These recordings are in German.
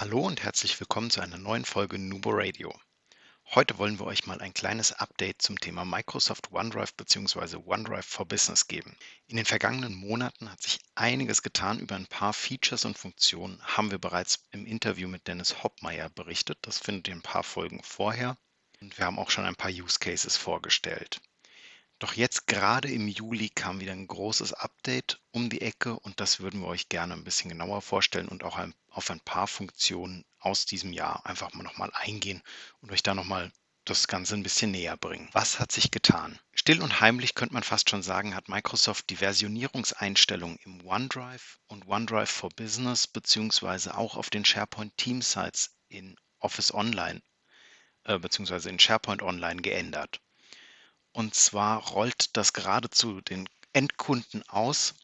Hallo und herzlich willkommen zu einer neuen Folge Nubo Radio. Heute wollen wir euch mal ein kleines Update zum Thema Microsoft OneDrive bzw. OneDrive for Business geben. In den vergangenen Monaten hat sich einiges getan. Über ein paar Features und Funktionen haben wir bereits im Interview mit Dennis Hoppmeier berichtet. Das findet ihr ein paar Folgen vorher. Und wir haben auch schon ein paar Use Cases vorgestellt. Doch jetzt gerade im Juli kam wieder ein großes Update um die Ecke und das würden wir euch gerne ein bisschen genauer vorstellen und auch ein, auf ein paar Funktionen aus diesem Jahr einfach mal nochmal eingehen und euch da nochmal das Ganze ein bisschen näher bringen. Was hat sich getan? Still und heimlich könnte man fast schon sagen, hat Microsoft die Versionierungseinstellungen im OneDrive und OneDrive for Business beziehungsweise auch auf den SharePoint Team Sites in Office Online äh, beziehungsweise in SharePoint Online geändert. Und zwar rollt das geradezu den Endkunden aus.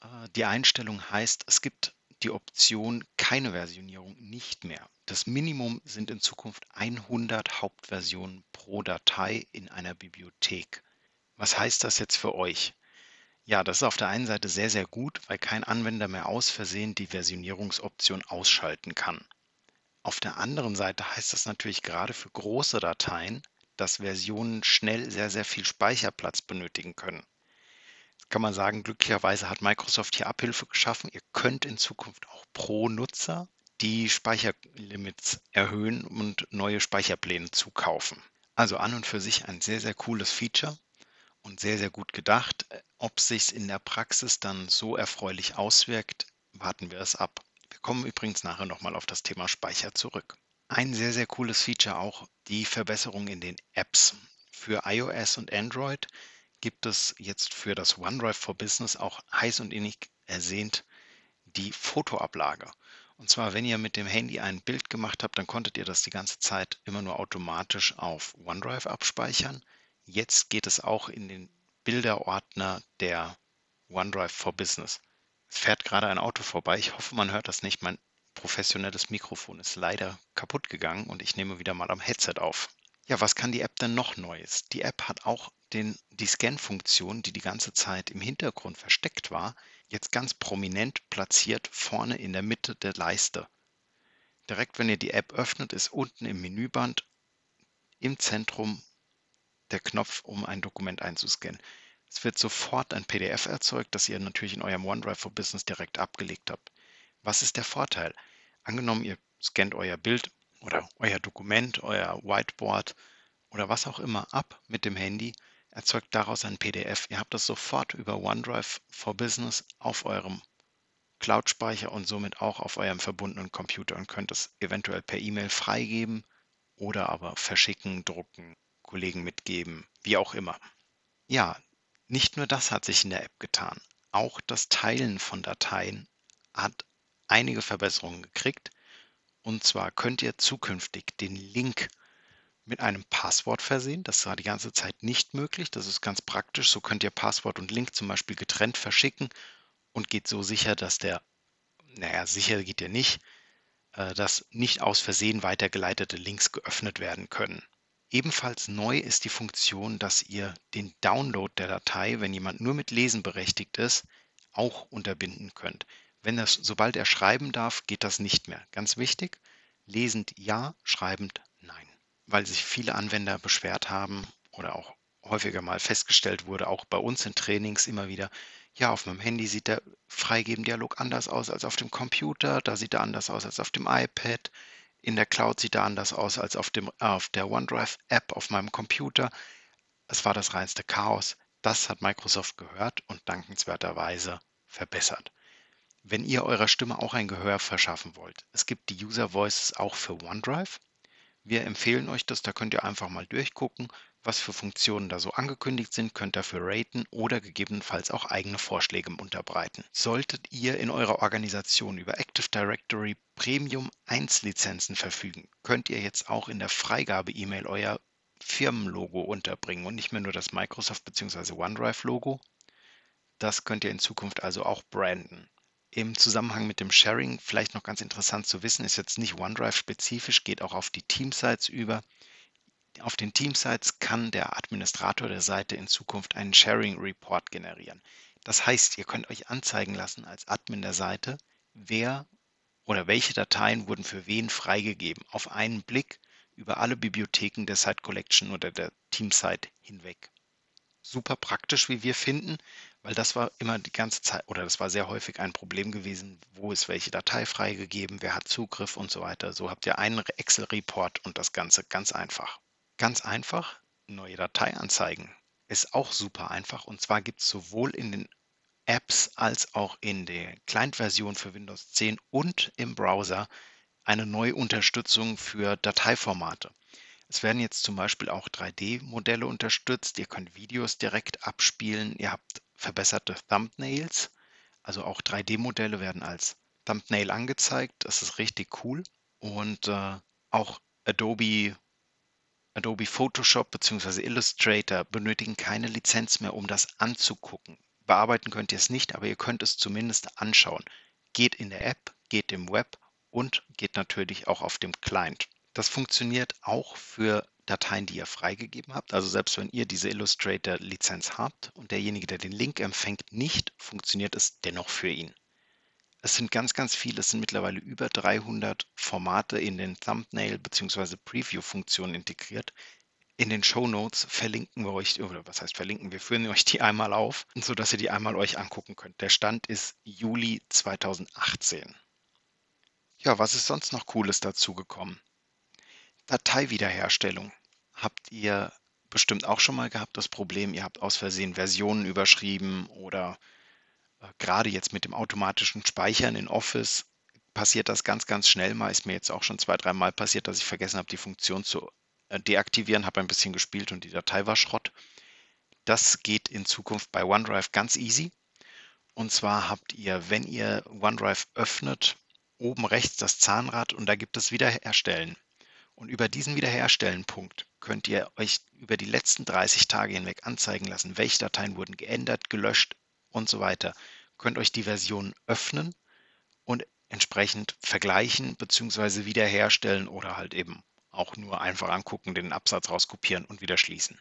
Äh, die Einstellung heißt, es gibt die Option keine Versionierung nicht mehr. Das Minimum sind in Zukunft 100 Hauptversionen pro Datei in einer Bibliothek. Was heißt das jetzt für euch? Ja, das ist auf der einen Seite sehr, sehr gut, weil kein Anwender mehr aus Versehen die Versionierungsoption ausschalten kann. Auf der anderen Seite heißt das natürlich gerade für große Dateien, dass Versionen schnell sehr, sehr viel Speicherplatz benötigen können. Jetzt kann man sagen, glücklicherweise hat Microsoft hier Abhilfe geschaffen. Ihr könnt in Zukunft auch pro Nutzer die Speicherlimits erhöhen und neue Speicherpläne zukaufen. Also an und für sich ein sehr, sehr cooles Feature und sehr, sehr gut gedacht. Ob sich in der Praxis dann so erfreulich auswirkt, warten wir es ab. Wir kommen übrigens nachher nochmal auf das Thema Speicher zurück. Ein sehr, sehr cooles Feature auch die Verbesserung in den Apps. Für iOS und Android gibt es jetzt für das OneDrive for Business auch heiß und innig ersehnt die Fotoablage. Und zwar, wenn ihr mit dem Handy ein Bild gemacht habt, dann konntet ihr das die ganze Zeit immer nur automatisch auf OneDrive abspeichern. Jetzt geht es auch in den Bilderordner der OneDrive for Business. Es fährt gerade ein Auto vorbei. Ich hoffe, man hört das nicht. Mein professionelles Mikrofon ist leider kaputt gegangen und ich nehme wieder mal am Headset auf. Ja, was kann die App denn noch Neues? Die App hat auch den, die Scan-Funktion, die die ganze Zeit im Hintergrund versteckt war, jetzt ganz prominent platziert vorne in der Mitte der Leiste. Direkt, wenn ihr die App öffnet, ist unten im Menüband im Zentrum der Knopf, um ein Dokument einzuscannen. Es wird sofort ein PDF erzeugt, das ihr natürlich in eurem OneDrive for Business direkt abgelegt habt. Was ist der Vorteil? Angenommen, ihr scannt euer Bild oder euer Dokument, euer Whiteboard oder was auch immer ab mit dem Handy, erzeugt daraus ein PDF. Ihr habt das sofort über OneDrive for Business auf eurem Cloud-Speicher und somit auch auf eurem verbundenen Computer und könnt es eventuell per E-Mail freigeben oder aber verschicken, drucken, Kollegen mitgeben, wie auch immer. Ja, nicht nur das hat sich in der App getan. Auch das Teilen von Dateien hat einige Verbesserungen gekriegt. Und zwar könnt ihr zukünftig den Link mit einem Passwort versehen. Das war die ganze Zeit nicht möglich. Das ist ganz praktisch. So könnt ihr Passwort und Link zum Beispiel getrennt verschicken und geht so sicher, dass der, naja, sicher geht ihr nicht, äh, dass nicht aus Versehen weitergeleitete Links geöffnet werden können. Ebenfalls neu ist die Funktion, dass ihr den Download der Datei, wenn jemand nur mit Lesen berechtigt ist, auch unterbinden könnt. Wenn das, sobald er schreiben darf, geht das nicht mehr. Ganz wichtig, lesend ja, schreibend nein. Weil sich viele Anwender beschwert haben oder auch häufiger mal festgestellt wurde, auch bei uns in Trainings immer wieder, ja, auf meinem Handy sieht der Freigeben-Dialog anders aus als auf dem Computer, da sieht er anders aus als auf dem iPad, in der Cloud sieht er anders aus als auf, dem, auf der OneDrive-App auf meinem Computer. Es war das reinste Chaos. Das hat Microsoft gehört und dankenswerterweise verbessert. Wenn ihr eurer Stimme auch ein Gehör verschaffen wollt, es gibt die User Voices auch für OneDrive. Wir empfehlen euch das, da könnt ihr einfach mal durchgucken, was für Funktionen da so angekündigt sind, könnt dafür raten oder gegebenenfalls auch eigene Vorschläge unterbreiten. Solltet ihr in eurer Organisation über Active Directory Premium 1 Lizenzen verfügen, könnt ihr jetzt auch in der Freigabe-E-Mail euer Firmenlogo unterbringen und nicht mehr nur das Microsoft bzw. OneDrive-Logo. Das könnt ihr in Zukunft also auch branden. Im Zusammenhang mit dem Sharing vielleicht noch ganz interessant zu wissen, ist jetzt nicht OneDrive spezifisch, geht auch auf die Teamsites über. Auf den Teamsites kann der Administrator der Seite in Zukunft einen Sharing Report generieren. Das heißt, ihr könnt euch anzeigen lassen als Admin der Seite, wer oder welche Dateien wurden für wen freigegeben. Auf einen Blick über alle Bibliotheken der Site Collection oder der Teamsite hinweg. Super praktisch, wie wir finden, weil das war immer die ganze Zeit oder das war sehr häufig ein Problem gewesen, wo ist welche Datei freigegeben, wer hat Zugriff und so weiter. So habt ihr einen Excel-Report und das Ganze ganz einfach. Ganz einfach, neue Datei anzeigen. Ist auch super einfach und zwar gibt es sowohl in den Apps als auch in der Client-Version für Windows 10 und im Browser eine neue Unterstützung für Dateiformate. Es werden jetzt zum Beispiel auch 3D-Modelle unterstützt. Ihr könnt Videos direkt abspielen. Ihr habt verbesserte Thumbnails. Also auch 3D-Modelle werden als Thumbnail angezeigt. Das ist richtig cool. Und äh, auch Adobe, Adobe Photoshop bzw. Illustrator benötigen keine Lizenz mehr, um das anzugucken. Bearbeiten könnt ihr es nicht, aber ihr könnt es zumindest anschauen. Geht in der App, geht im Web und geht natürlich auch auf dem Client. Das funktioniert auch für Dateien, die ihr freigegeben habt. Also selbst wenn ihr diese Illustrator-Lizenz habt und derjenige, der den Link empfängt, nicht, funktioniert es dennoch für ihn. Es sind ganz, ganz viele, es sind mittlerweile über 300 Formate in den Thumbnail- bzw. Preview-Funktionen integriert. In den Show Notes verlinken wir euch, oder was heißt verlinken, wir führen euch die einmal auf, sodass ihr die einmal euch angucken könnt. Der Stand ist Juli 2018. Ja, was ist sonst noch Cooles dazu gekommen? Dateiwiederherstellung. Habt ihr bestimmt auch schon mal gehabt, das Problem, ihr habt aus Versehen Versionen überschrieben oder äh, gerade jetzt mit dem automatischen Speichern in Office passiert das ganz, ganz schnell mal. Ist mir jetzt auch schon zwei, drei Mal passiert, dass ich vergessen habe, die Funktion zu äh, deaktivieren, habe ein bisschen gespielt und die Datei war Schrott. Das geht in Zukunft bei OneDrive ganz easy. Und zwar habt ihr, wenn ihr OneDrive öffnet, oben rechts das Zahnrad und da gibt es Wiederherstellen. Und über diesen Wiederherstellen-Punkt könnt ihr euch über die letzten 30 Tage hinweg anzeigen lassen, welche Dateien wurden geändert, gelöscht und so weiter. Könnt euch die Version öffnen und entsprechend vergleichen bzw. wiederherstellen oder halt eben auch nur einfach angucken, den Absatz rauskopieren und wieder schließen.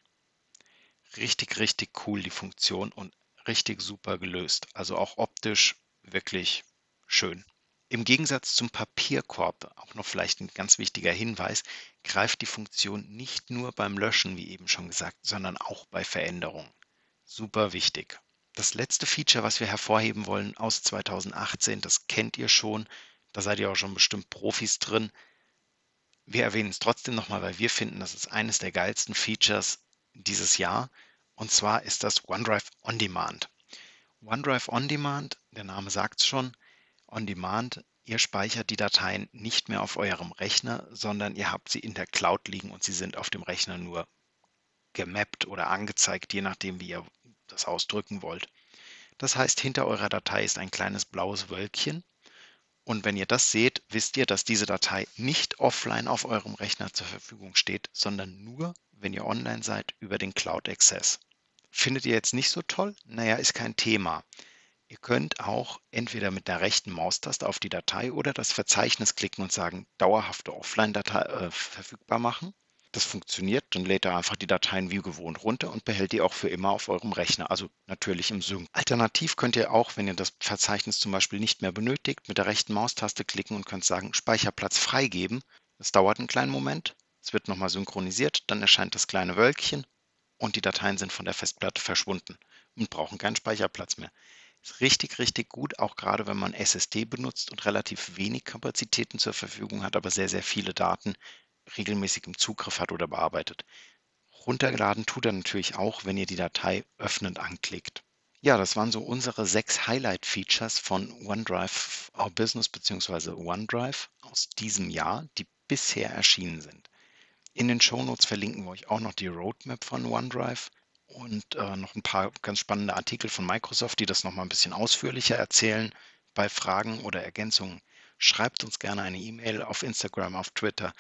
Richtig, richtig cool die Funktion und richtig super gelöst. Also auch optisch wirklich schön. Im Gegensatz zum Papierkorb, auch noch vielleicht ein ganz wichtiger Hinweis, greift die Funktion nicht nur beim Löschen, wie eben schon gesagt, sondern auch bei Veränderungen. Super wichtig. Das letzte Feature, was wir hervorheben wollen aus 2018, das kennt ihr schon, da seid ihr auch schon bestimmt Profis drin. Wir erwähnen es trotzdem nochmal, weil wir finden, das ist eines der geilsten Features dieses Jahr. Und zwar ist das OneDrive On Demand. OneDrive On Demand, der Name sagt es schon, On Demand, ihr speichert die Dateien nicht mehr auf eurem Rechner, sondern ihr habt sie in der Cloud liegen und sie sind auf dem Rechner nur gemappt oder angezeigt, je nachdem, wie ihr das ausdrücken wollt. Das heißt, hinter eurer Datei ist ein kleines blaues Wölkchen. Und wenn ihr das seht, wisst ihr, dass diese Datei nicht offline auf eurem Rechner zur Verfügung steht, sondern nur, wenn ihr online seid, über den Cloud Access. Findet ihr jetzt nicht so toll? Naja, ist kein Thema. Ihr könnt auch entweder mit der rechten Maustaste auf die Datei oder das Verzeichnis klicken und sagen, dauerhafte Offline-Datei äh, verfügbar machen. Das funktioniert, dann lädt er einfach die Dateien wie gewohnt runter und behält die auch für immer auf eurem Rechner, also natürlich im Sync. Alternativ könnt ihr auch, wenn ihr das Verzeichnis zum Beispiel nicht mehr benötigt, mit der rechten Maustaste klicken und könnt sagen, Speicherplatz freigeben. Das dauert einen kleinen Moment, es wird nochmal synchronisiert, dann erscheint das kleine Wölkchen und die Dateien sind von der Festplatte verschwunden und brauchen keinen Speicherplatz mehr. Ist richtig, richtig gut, auch gerade wenn man SSD benutzt und relativ wenig Kapazitäten zur Verfügung hat, aber sehr, sehr viele Daten regelmäßig im Zugriff hat oder bearbeitet. Runtergeladen tut er natürlich auch, wenn ihr die Datei öffnend anklickt. Ja, das waren so unsere sechs Highlight-Features von OneDrive Our Business bzw. OneDrive aus diesem Jahr, die bisher erschienen sind. In den Shownotes verlinken wir euch auch noch die Roadmap von OneDrive und äh, noch ein paar ganz spannende Artikel von Microsoft, die das nochmal ein bisschen ausführlicher erzählen. Bei Fragen oder Ergänzungen schreibt uns gerne eine E-Mail auf Instagram, auf Twitter.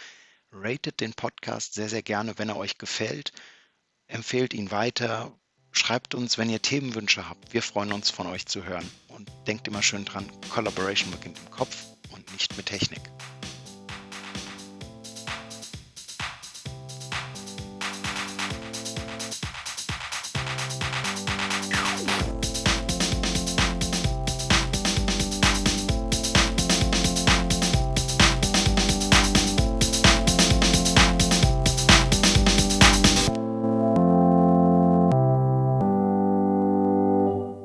Ratet den Podcast sehr, sehr gerne, wenn er euch gefällt. Empfehlt ihn weiter. Schreibt uns, wenn ihr Themenwünsche habt. Wir freuen uns, von euch zu hören. Und denkt immer schön dran, Collaboration beginnt im Kopf und nicht mit Technik.